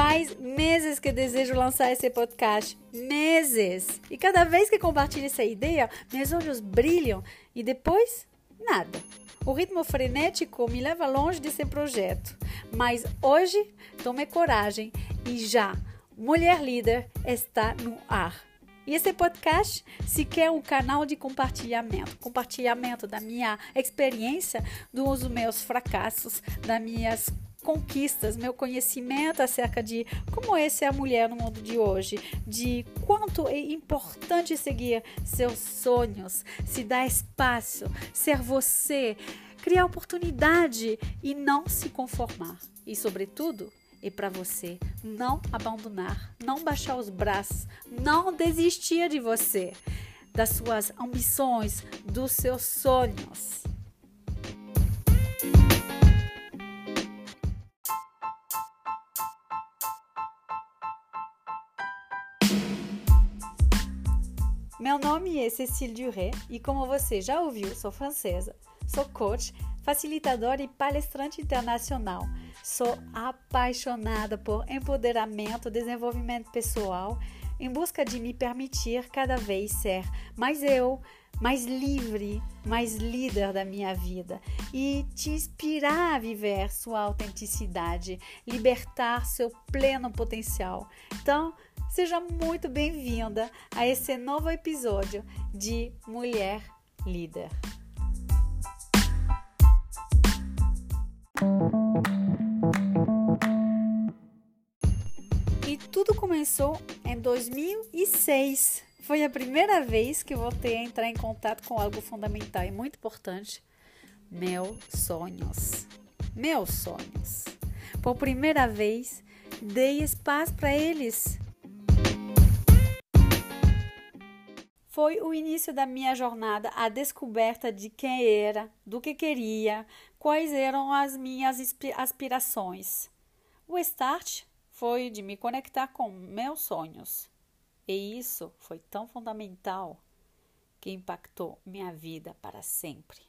Faz meses que desejo lançar esse podcast. Meses! E cada vez que compartilho essa ideia, meus olhos brilham e depois, nada. O ritmo frenético me leva longe desse projeto. Mas hoje tomei coragem e já, Mulher Líder está no ar. E esse podcast sequer é um canal de compartilhamento compartilhamento da minha experiência, dos meus fracassos, das minhas conquistas, meu conhecimento acerca de como é ser a mulher no mundo de hoje, de quanto é importante seguir seus sonhos, se dar espaço, ser você, criar oportunidade e não se conformar. E, sobretudo, é para você não abandonar, não baixar os braços, não desistir de você, das suas ambições, dos seus sonhos. Meu nome é Cecile Duré e, como você já ouviu, sou francesa. Sou coach, facilitadora e palestrante internacional. Sou apaixonada por empoderamento, desenvolvimento pessoal, em busca de me permitir cada vez ser mais eu, mais livre, mais líder da minha vida e te inspirar a viver sua autenticidade, libertar seu pleno potencial. Então, seja muito bem-vinda a esse novo episódio de Mulher Líder. E tudo começou em 2006 foi a primeira vez que voltei a entrar em contato com algo fundamental e muito importante: meus sonhos. Meus sonhos. Por primeira vez, dei espaço para eles. Foi o início da minha jornada, a descoberta de quem era, do que queria, quais eram as minhas aspirações. O start foi de me conectar com meus sonhos. E isso foi tão fundamental que impactou minha vida para sempre.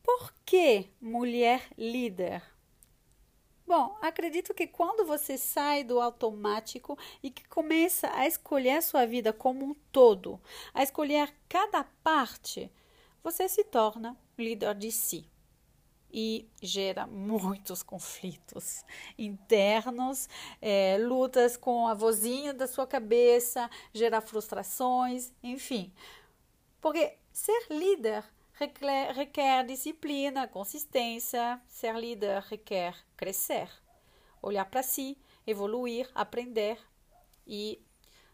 Por que mulher líder? Bom, acredito que quando você sai do automático e que começa a escolher sua vida como um todo, a escolher cada parte, você se torna líder de si e gera muitos conflitos internos, é, lutas com a vozinha da sua cabeça, gera frustrações, enfim. Porque ser líder requer, requer disciplina, consistência, ser líder requer crescer, olhar para si, evoluir, aprender e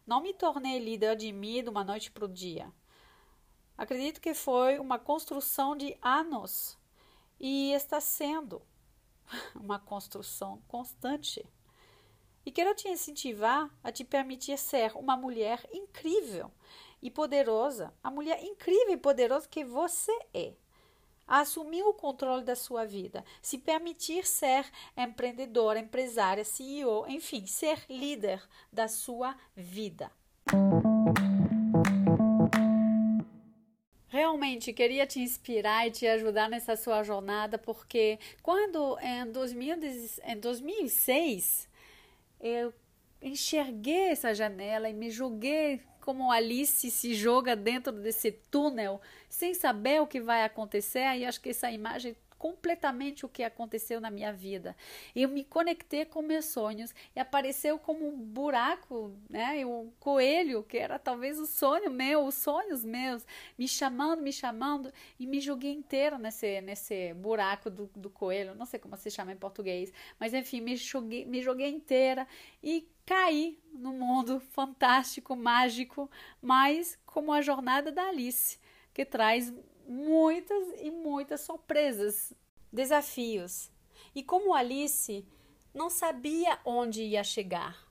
não me tornei líder de mim de uma noite para o dia. Acredito que foi uma construção de anos e está sendo uma construção constante. E quero te incentivar a te permitir ser uma mulher incrível e poderosa, a mulher incrível e poderosa que você é. A assumir o controle da sua vida, se permitir ser empreendedora, empresária, CEO, enfim, ser líder da sua vida. Realmente queria te inspirar e te ajudar nessa sua jornada, porque quando em, 2000, em 2006 eu enxerguei essa janela e me joguei como Alice se joga dentro desse túnel sem saber o que vai acontecer, e acho que essa imagem completamente o que aconteceu na minha vida. Eu me conectei com meus sonhos e apareceu como um buraco, né? Um coelho, que era talvez o sonho meu, os sonhos meus, me chamando, me chamando, e me joguei inteira nesse, nesse buraco do, do coelho, não sei como se chama em português, mas enfim, me joguei, me joguei inteira e caí no mundo fantástico, mágico, mas como a jornada da Alice, que traz muitas e muitas surpresas, desafios. E como Alice não sabia onde ia chegar,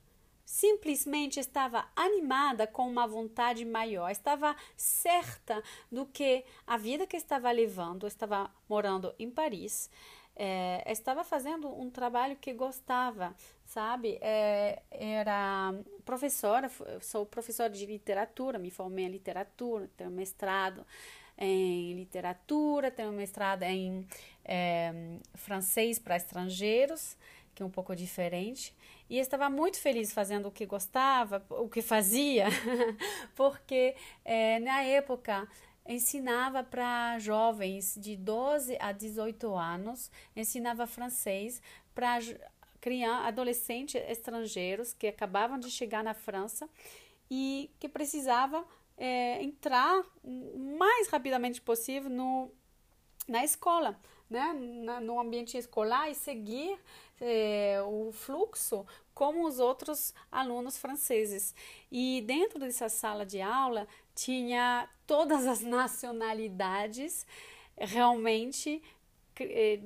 simplesmente estava animada com uma vontade maior, estava certa do que a vida que estava levando, estava morando em Paris, é, estava fazendo um trabalho que gostava, sabe? É, era professora, sou professora de literatura, me formei em literatura, tenho mestrado em literatura, tem um mestrado em é, francês para estrangeiros, que é um pouco diferente. E estava muito feliz fazendo o que gostava, o que fazia, porque é, na época ensinava para jovens de 12 a 18 anos, ensinava francês para adolescentes estrangeiros que acabavam de chegar na França e que precisava é, entrar mais rapidamente possível no, na escola, né? Na, no ambiente escolar e seguir é, o fluxo como os outros alunos franceses. E dentro dessa sala de aula tinha todas as nacionalidades realmente é,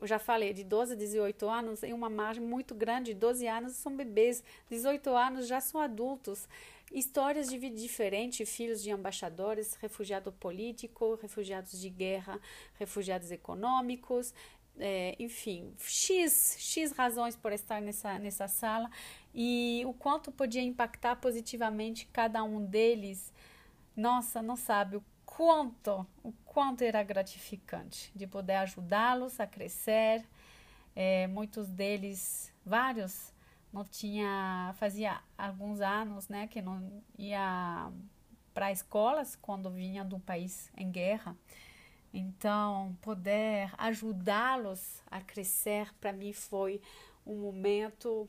eu já falei, de 12 a 18 anos, em uma margem muito grande, 12 anos são bebês, 18 anos já são adultos. Histórias de vida diferente, filhos de embaixadores, refugiado político, refugiados de guerra, refugiados econômicos, é, enfim, X, X razões por estar nessa, nessa sala e o quanto podia impactar positivamente cada um deles. Nossa, não sabe o quanto, o quanto era gratificante de poder ajudá-los a crescer. É, muitos deles, vários, não tinha, fazia alguns anos, né, que não ia para escolas quando vinha um país em guerra. Então, poder ajudá-los a crescer para mim foi um momento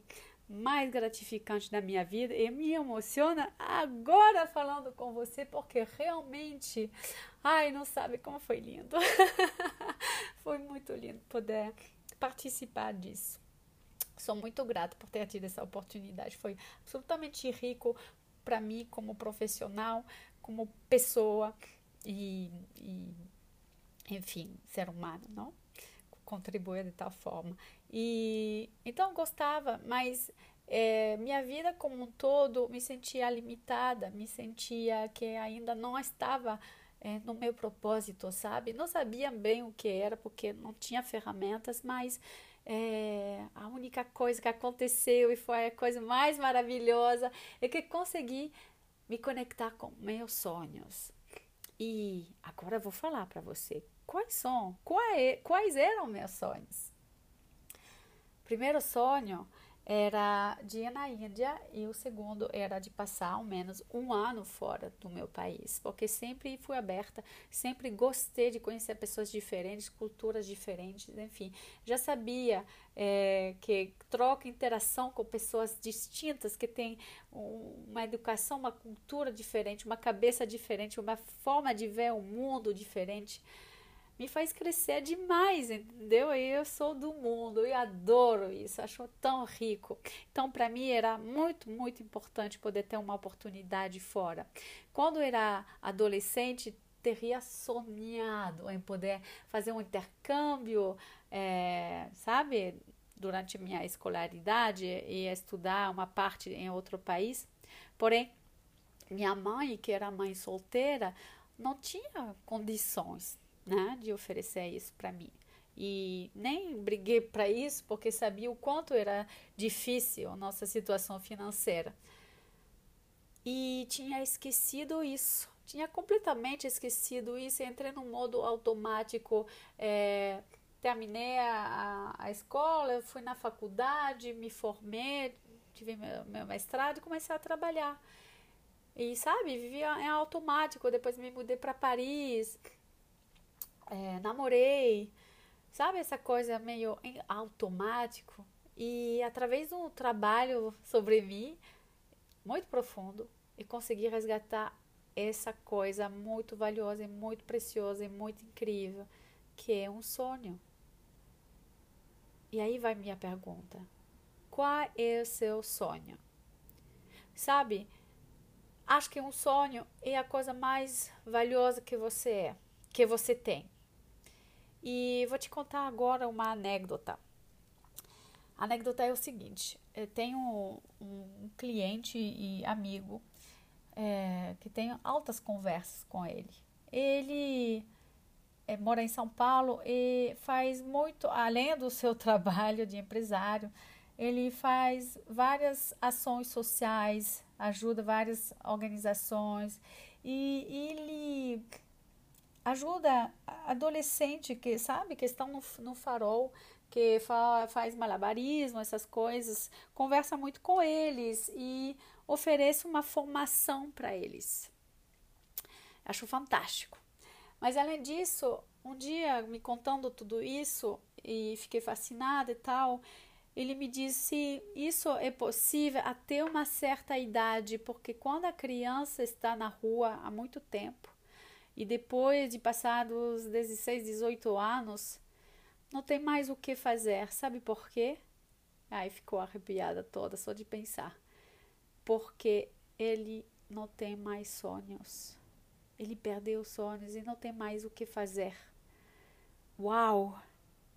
mais gratificante da minha vida e me emociona agora falando com você porque realmente, ai, não sabe como foi lindo. foi muito lindo poder participar disso. Sou muito grata por ter tido essa oportunidade. Foi absolutamente rico para mim como profissional, como pessoa e, e enfim, ser humano, não? contribuir de tal forma. E então gostava, mas é, minha vida como um todo me sentia limitada, me sentia que ainda não estava é, no meu propósito, sabe? Não sabia bem o que era porque não tinha ferramentas, mas é, a única coisa que aconteceu e foi a coisa mais maravilhosa é que consegui me conectar com meus sonhos. E agora eu vou falar para você quais são, quais, quais eram meus sonhos. Primeiro sonho era de ir na Índia e o segundo era de passar ao menos um ano fora do meu país, porque sempre fui aberta, sempre gostei de conhecer pessoas diferentes, culturas diferentes, enfim, já sabia é, que troca interação com pessoas distintas que têm uma educação, uma cultura diferente, uma cabeça diferente, uma forma de ver o mundo diferente me faz crescer demais, entendeu? E eu sou do mundo e adoro isso, acho tão rico. Então, para mim era muito, muito importante poder ter uma oportunidade fora. Quando eu era adolescente, teria sonhado em poder fazer um intercâmbio, é, sabe, durante minha escolaridade e estudar uma parte em outro país. Porém, minha mãe, que era mãe solteira, não tinha condições né, de oferecer isso para mim. E nem briguei para isso porque sabia o quanto era difícil a nossa situação financeira. E tinha esquecido isso, tinha completamente esquecido isso. Entrei no modo automático. É, terminei a, a, escola, fui na faculdade, me formei, tive meu, meu mestrado e comecei a trabalhar. E sabe, vivia em automático. Depois me mudei para Paris é, namorei, sabe essa coisa meio automático? E através de um trabalho sobre mim, muito profundo, e consegui resgatar essa coisa muito valiosa e muito preciosa e muito incrível, que é um sonho. E aí vai minha pergunta: qual é o seu sonho? Sabe, acho que um sonho é a coisa mais valiosa que você é, que você tem. E vou te contar agora uma anécdota. A anécdota é o seguinte: eu tenho um, um cliente e amigo é, que tenho altas conversas com ele. Ele é, mora em São Paulo e faz muito, além do seu trabalho de empresário, ele faz várias ações sociais, ajuda várias organizações e ele ajuda adolescente que sabe que estão no, no farol que fa, faz malabarismo essas coisas conversa muito com eles e ofereça uma formação para eles. Acho fantástico. Mas além disso um dia me contando tudo isso e fiquei fascinada e tal ele me disse isso é possível até uma certa idade porque quando a criança está na rua há muito tempo e depois de passados 16, 18 anos, não tem mais o que fazer. Sabe por quê? Aí ficou arrepiada toda só de pensar. Porque ele não tem mais sonhos. Ele perdeu os sonhos e não tem mais o que fazer. Uau!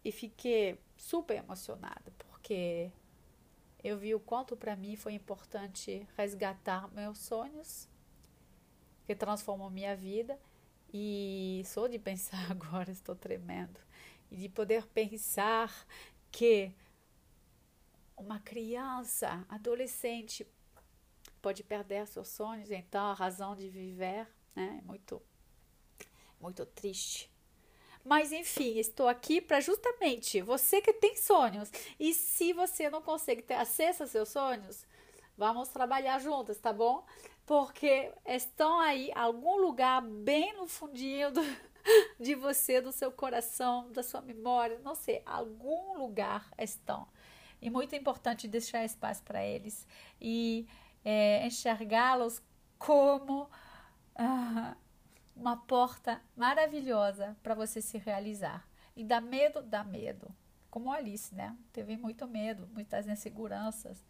E fiquei super emocionada porque eu vi o quanto para mim foi importante resgatar meus sonhos, que transformou minha vida e só de pensar agora estou tremendo. E de poder pensar que uma criança, adolescente, pode perder seus sonhos, então a razão de viver né, é muito, muito triste. Mas enfim, estou aqui para justamente você que tem sonhos. E se você não consegue ter acesso aos seus sonhos, vamos trabalhar juntas, tá bom? Porque estão aí algum lugar bem no fundinho do, de você, do seu coração, da sua memória, não sei, algum lugar estão. E muito importante deixar espaço para eles e é, enxergá-los como ah, uma porta maravilhosa para você se realizar. E dá medo, dá medo. Como Alice, né? Teve muito medo, muitas inseguranças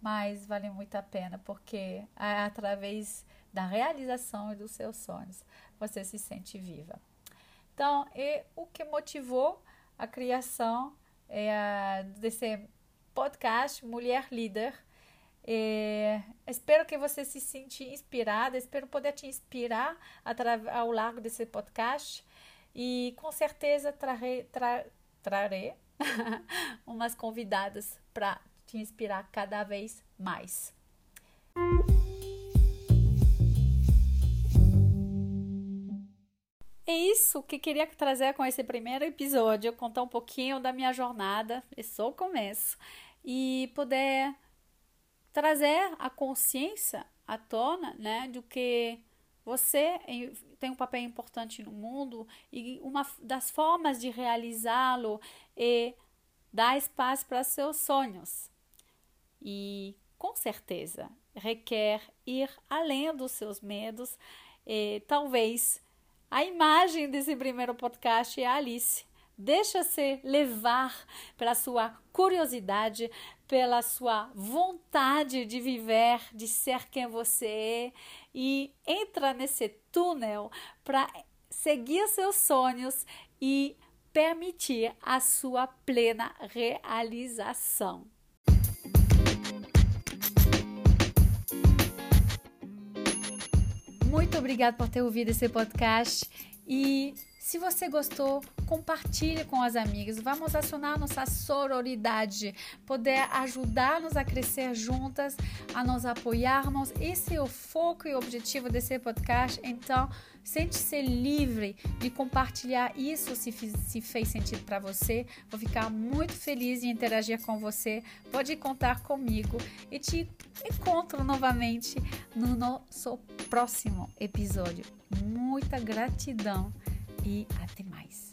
mas vale muito a pena porque é através da realização e dos seus sonhos você se sente viva. Então, e o que motivou a criação é, desse podcast Mulher Líder? É, espero que você se sinta inspirada, espero poder te inspirar ao largo desse podcast e com certeza trarei, tra, trarei umas convidadas para te inspirar cada vez mais. É isso que queria trazer com esse primeiro episódio, contar um pouquinho da minha jornada, é só o começo, e poder trazer a consciência à tona, né, do que você tem um papel importante no mundo e uma das formas de realizá-lo é dar espaço para seus sonhos e com certeza requer ir além dos seus medos. E, talvez a imagem desse primeiro podcast é a Alice. Deixa-se levar pela sua curiosidade, pela sua vontade de viver, de ser quem você é e entra nesse túnel para seguir seus sonhos e permitir a sua plena realização. Muito obrigada por ter ouvido esse podcast e se você gostou, compartilhe com as amigas. Vamos acionar nossa sororidade, poder ajudar-nos a crescer juntas, a nos apoiarmos. Esse é o foco e objetivo desse podcast. Então, Sente-se livre de compartilhar isso se, se fez sentido para você. Vou ficar muito feliz em interagir com você. Pode contar comigo e te encontro novamente no nosso próximo episódio. Muita gratidão e até mais.